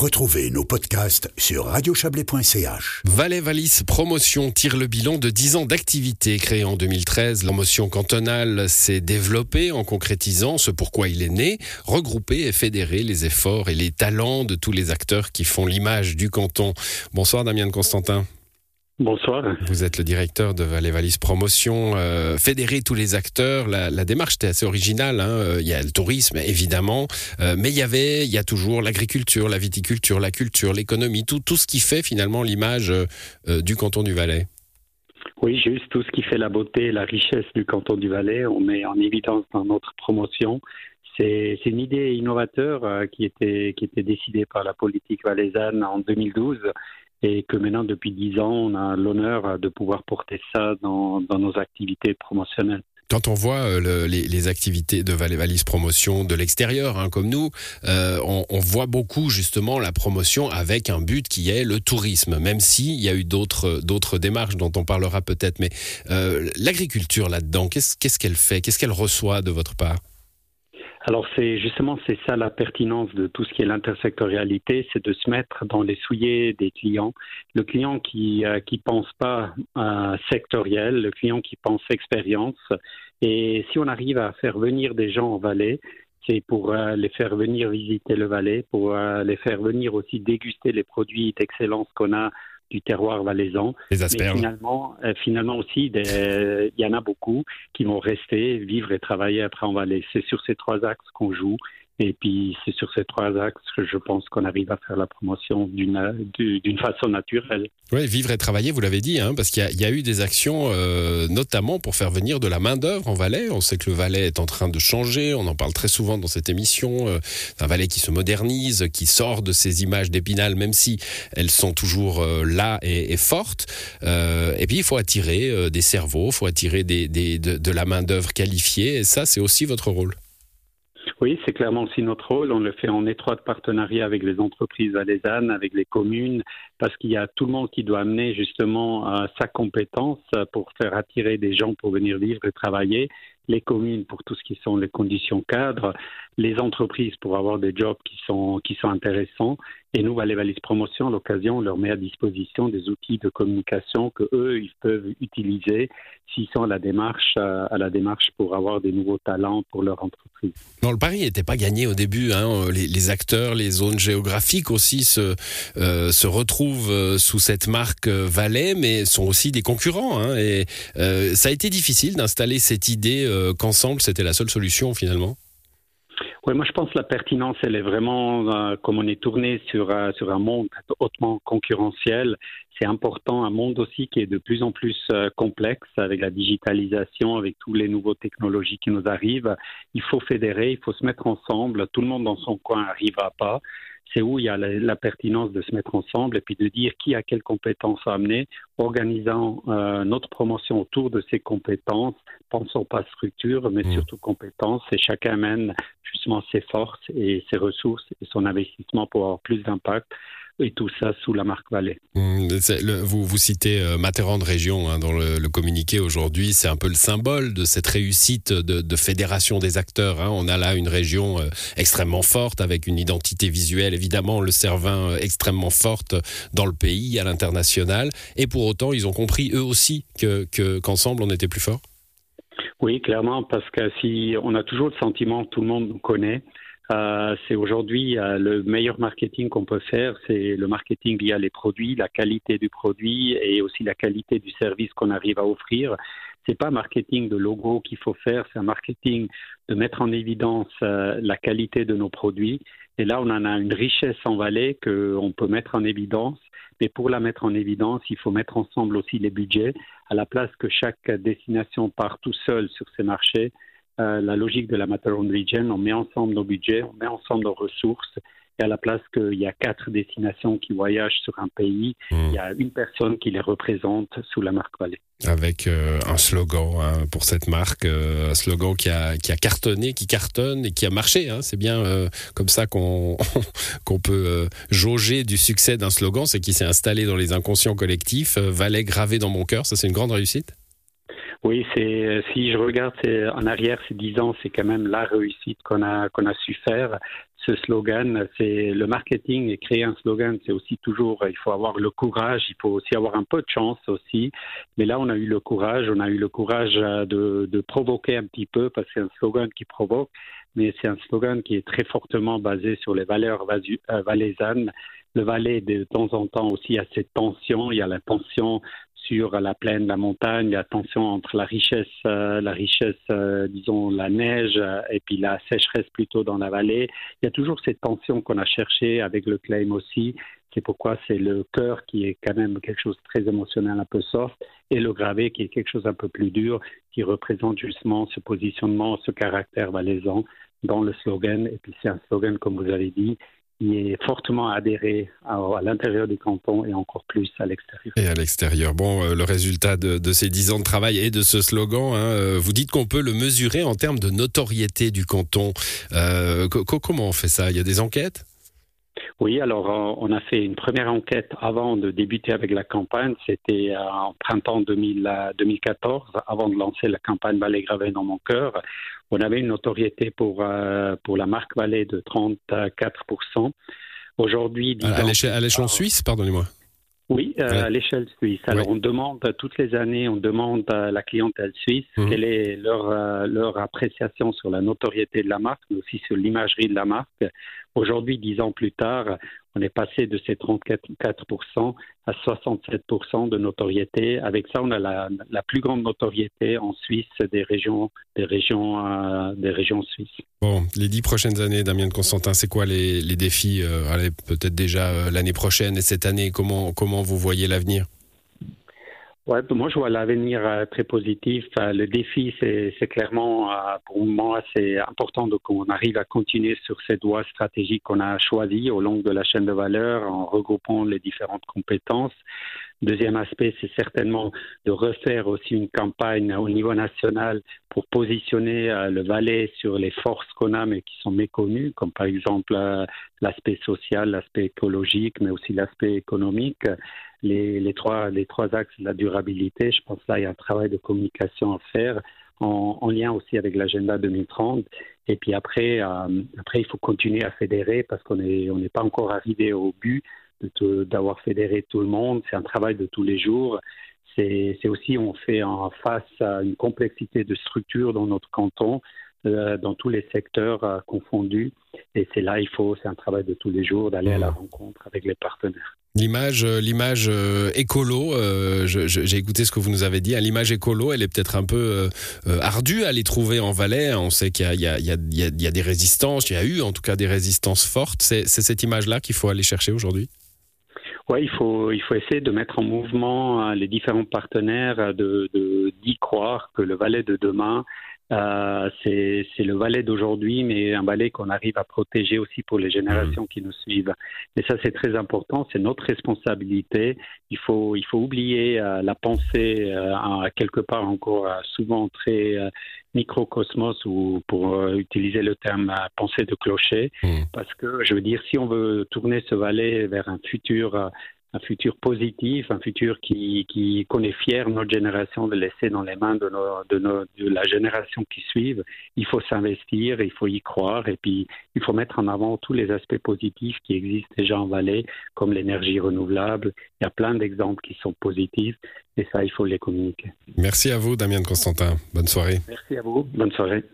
Retrouvez nos podcasts sur radiochablais.ch. Valais Valise Promotion tire le bilan de 10 ans d'activité. Créée en 2013, la motion cantonale s'est développée en concrétisant ce pourquoi il est né, regrouper et fédérer les efforts et les talents de tous les acteurs qui font l'image du canton. Bonsoir Damien Constantin. Bonsoir. Vous êtes le directeur de Valais Valise Promotion. Euh, fédérer tous les acteurs, la, démarche était assez originale. Hein. Euh, il y a le tourisme, évidemment, euh, mais il y avait, il y a toujours l'agriculture, la viticulture, la culture, l'économie, tout, tout ce qui fait finalement l'image du canton du Valais. Oui, juste tout ce qui fait la beauté et la richesse du canton du Valais, on met en évidence dans notre promotion. C'est une idée innovateur qui, était, qui était décidée par la politique valaisanne en 2012 et que maintenant, depuis dix ans, on a l'honneur de pouvoir porter ça dans, dans nos activités promotionnelles. Quand on voit euh, les, les, activités de Valise Promotion de l'extérieur, hein, comme nous, euh, on, on, voit beaucoup justement la promotion avec un but qui est le tourisme, même s'il y a eu d'autres d'autres démarches dont on parlera peut-être. Mais euh, l'agriculture là-dedans, qu'est-ce qu'elle fait? Qu'est-ce qu'elle reçoit de votre part? Alors c'est justement c'est ça la pertinence de tout ce qui est l'intersectorialité, c'est de se mettre dans les souliers des clients. Le client qui euh, qui pense pas euh, sectoriel, le client qui pense expérience. Et si on arrive à faire venir des gens en Valais, c'est pour euh, les faire venir visiter le Valais, pour euh, les faire venir aussi déguster les produits d'excellence qu'on a du terroir valaisan. Les asperges. Mais finalement, euh, finalement aussi, il y en a beaucoup qui vont rester, vivre et travailler après en Valais. C'est sur ces trois axes qu'on joue. Et puis, c'est sur ces trois axes que je pense qu'on arrive à faire la promotion d'une façon naturelle. Oui, vivre et travailler, vous l'avez dit, hein, parce qu'il y, a eu des actions, euh, notamment pour faire venir de la main-d'œuvre en Valais. On sait que le Valais est en train de changer, on en parle très souvent dans cette émission. Euh, un Valais qui se modernise, qui sort de ces images d'épinal, même si elles sont toujours euh, là et, fortes. et puis, il faut attirer des cerveaux, il faut attirer de, de la main-d'œuvre qualifiée, et ça, c'est aussi votre rôle. Oui, c'est clairement aussi notre rôle. On le fait en étroite partenariat avec les entreprises valaisannes, avec les communes, parce qu'il y a tout le monde qui doit amener justement euh, sa compétence pour faire attirer des gens pour venir vivre et travailler les communes pour tout ce qui sont les conditions cadres, les entreprises pour avoir des jobs qui sont, qui sont intéressants. Et nous, Valais Valise Promotion, à l'occasion, on leur met à disposition des outils de communication que eux, ils peuvent utiliser s'ils sont à la démarche, à la démarche pour avoir des nouveaux talents pour leur entreprise. Non, le pari n'était pas gagné au début. Hein. Les, acteurs, les zones géographiques aussi se, euh, se retrouvent euh, sous cette marque euh, Valais, mais sont aussi des concurrents. Hein. Et ça a été difficile d'installer cette idée euh, qu'ensemble, c'était la seule solution finalement? Oui, moi je pense que la pertinence, elle est vraiment, euh, comme on est tourné sur, sur un monde hautement concurrentiel, c'est important, un monde aussi qui est de plus en plus complexe avec la digitalisation, avec toutes les nouvelles technologies qui nous arrivent. Il faut fédérer, il faut se mettre ensemble, tout le monde dans son coin n'arrivera pas c'est où il y a la, pertinence de se mettre ensemble et puis de dire qui a quelles compétences à amener, organisant euh, notre promotion autour de ces compétences, pensons pas structure, mais mmh. surtout compétences, et chacun amène justement ses forces et ses ressources et son investissement pour avoir plus d'impact et tout ça sous la marque Valais. Mmh, vous, vous citez euh, de Région hein, dans le, communiqué aujourd'hui, c'est un peu le symbole de cette réussite de, fédération des acteurs. Hein. On a là une région euh, extrêmement forte avec une identité visuelle, évidemment, le Cervin euh, extrêmement forte dans le pays, à l'international, et pour autant, ils ont compris eux aussi que qu'ensemble on était plus fort. Oui, clairement, parce que si on a toujours le sentiment que tout le monde nous connaît, euh, c'est aujourd'hui euh, le meilleur marketing qu'on peut faire, c'est le marketing via les produits, la qualité du produit et aussi la qualité du service qu'on arrive à offrir. C'est pas marketing de logo qu'il faut faire, c'est un marketing de mettre en évidence euh, la qualité de nos produits. Et là, on en a une richesse en Valais qu'on peut mettre en évidence. Mais pour la mettre en évidence, il faut mettre ensemble aussi les budgets, à la place que chaque destination part tout seul sur ces marchés euh, la logique de la Matterhorn Region, on met ensemble nos budgets, on met ensemble nos ressources, et à la place qu'il y a quatre destinations qui voyagent sur un pays, hmm. il y a une personne qui les représente sous la marque Valais. Avec euh, un slogan hein, pour cette marque, euh, un slogan qui a, qui a cartonné, qui cartonne et qui a marché. Hein. C'est bien comme ça qu'on qu'on peut jauger du succès d'un slogan, c'est qu'il s'est installé dans les inconscients collectifs. Valais gravé dans mon cœur, ça c'est une grande réussite. Oui, c'est si je regarde en arrière ces dix ans, c'est quand même la réussite qu'on a qu'on a su faire. Ce slogan, c'est le marketing et créer un slogan, c'est aussi toujours il faut avoir le courage, il faut aussi avoir un peu de chance aussi. Mais là, on a eu le courage, on a eu le courage de, de provoquer un petit peu parce que c'est un slogan qui provoque, mais c'est un slogan qui est très fortement basé sur les valeurs euh, valaisannes. Le Valais, de temps en temps aussi, a cette tension. Il y a la tension sur la plaine, la montagne, la tension entre la richesse, euh, la richesse, euh, disons la neige, euh, et puis la sécheresse plutôt dans la vallée. Il y a toujours cette tension qu'on a cherchée avec le claim aussi. C'est pourquoi c'est le cœur qui est quand même quelque chose de très émotionnel, un peu soft, et le gravé qui est quelque chose un peu plus dur, qui représente justement ce positionnement, ce caractère valaisan dans le slogan. Et puis c'est un slogan, comme vous avez dit, qui est fortement adhéré à, l'intérieur du canton et encore plus à l'extérieur. Et à l'extérieur. Bon, euh, le résultat de, ces dix ans de travail et de ce slogan, hein, euh, vous dites qu'on peut le mesurer en termes de notoriété du canton. Euh, comment on fait ça? Il y a des enquêtes? Oui, alors on a fait une première enquête avant de débuter avec la campagne. C'était en printemps 2014, avant de lancer la campagne Ballet gravé dans mon cœur. On avait une notoriété pour, euh, pour la marque Valais de 34%. Aujourd'hui, à l'échelle suisse, pardonnez-moi. Oui, euh, à l'échelle suisse. Alors, on demande toutes les années, on demande à la clientèle suisse mhm. quelle est leur, euh, leur appréciation sur la notoriété de la marque, mais aussi sur l'imagerie de la marque. Aujourd'hui, dix ans plus tard, on est passé de ces 34% à 67% de notoriété. Avec ça, on a la, plus grande notoriété en Suisse des régions, des régions, euh, des régions suisses. Bon, les dix prochaines années, Damien de Constantin, c'est quoi les, défis euh, Peut-être déjà euh, l'année prochaine et cette année, comment, comment vous voyez l'avenir? Ouais, moi je vois l'avenir euh, très positif. Euh, le défi, c'est clairement euh, pour moi c'est important qu'on arrive à continuer sur cette voie stratégique qu'on a choisie au long de la chaîne de valeur en regroupant les différentes compétences. Deuxième aspect, c'est certainement de refaire aussi une campagne au niveau national pour positionner le Valais sur les forces qu'on a mais qui sont méconnues, comme par exemple l'aspect social, l'aspect écologique, mais aussi l'aspect économique les, trois, les trois axes de la durabilité. Je pense là, il y a un travail de communication à faire en, en lien aussi avec l'agenda 2030. Et puis après, euh, après, il faut continuer à fédérer parce qu'on n'est on n'est pas encore arrivé au but d'avoir fédéré tout le monde. C'est un travail de tous les jours. C'est aussi, on fait en face à une complexité de structure dans notre canton, euh, dans tous les secteurs euh, confondus. Et c'est là, il faut, c'est un travail de tous les jours d'aller à la rencontre avec les partenaires. L'image, euh, l'image euh, écolo, euh, j'ai écouté ce que vous nous avez dit. Hein, l'image écolo, elle est peut-être un peu ardue à les trouver en Valais. On sait qu'il y, y, y, y a, des résistances, il y a eu en tout cas des résistances fortes. C'est cette image-là qu'il faut aller chercher aujourd'hui? Oui, il faut, il faut essayer de mettre en mouvement les différents partenaires, de d'y croire que le Valais de demain euh, c'est le Valais d'aujourd'hui, mais un Valais qu'on arrive à protéger aussi pour les générations qui nous suivent. Et ça, c'est très important. C'est notre responsabilité. Il faut, il faut oublier euh, la pensée euh, quelque part encore souvent très microcosmos ou pour utiliser le terme pensée de clocher, mmh. parce que je veux dire, si on veut tourner ce Valais vers un futur un futur positif, un futur qui, qui qu'on est fier, notre génération, de laisser dans les mains de, nos, de, nos, de la génération qui suivent. Il faut s'investir, il faut y croire et puis il faut mettre en avant tous les aspects positifs qui existent déjà en Valais, comme l'énergie renouvelable. Il y a plein d'exemples qui sont positifs et ça, il faut les communiquer. Merci à vous, Damien Constantin. Bonne soirée. Merci à vous. Bonne soirée.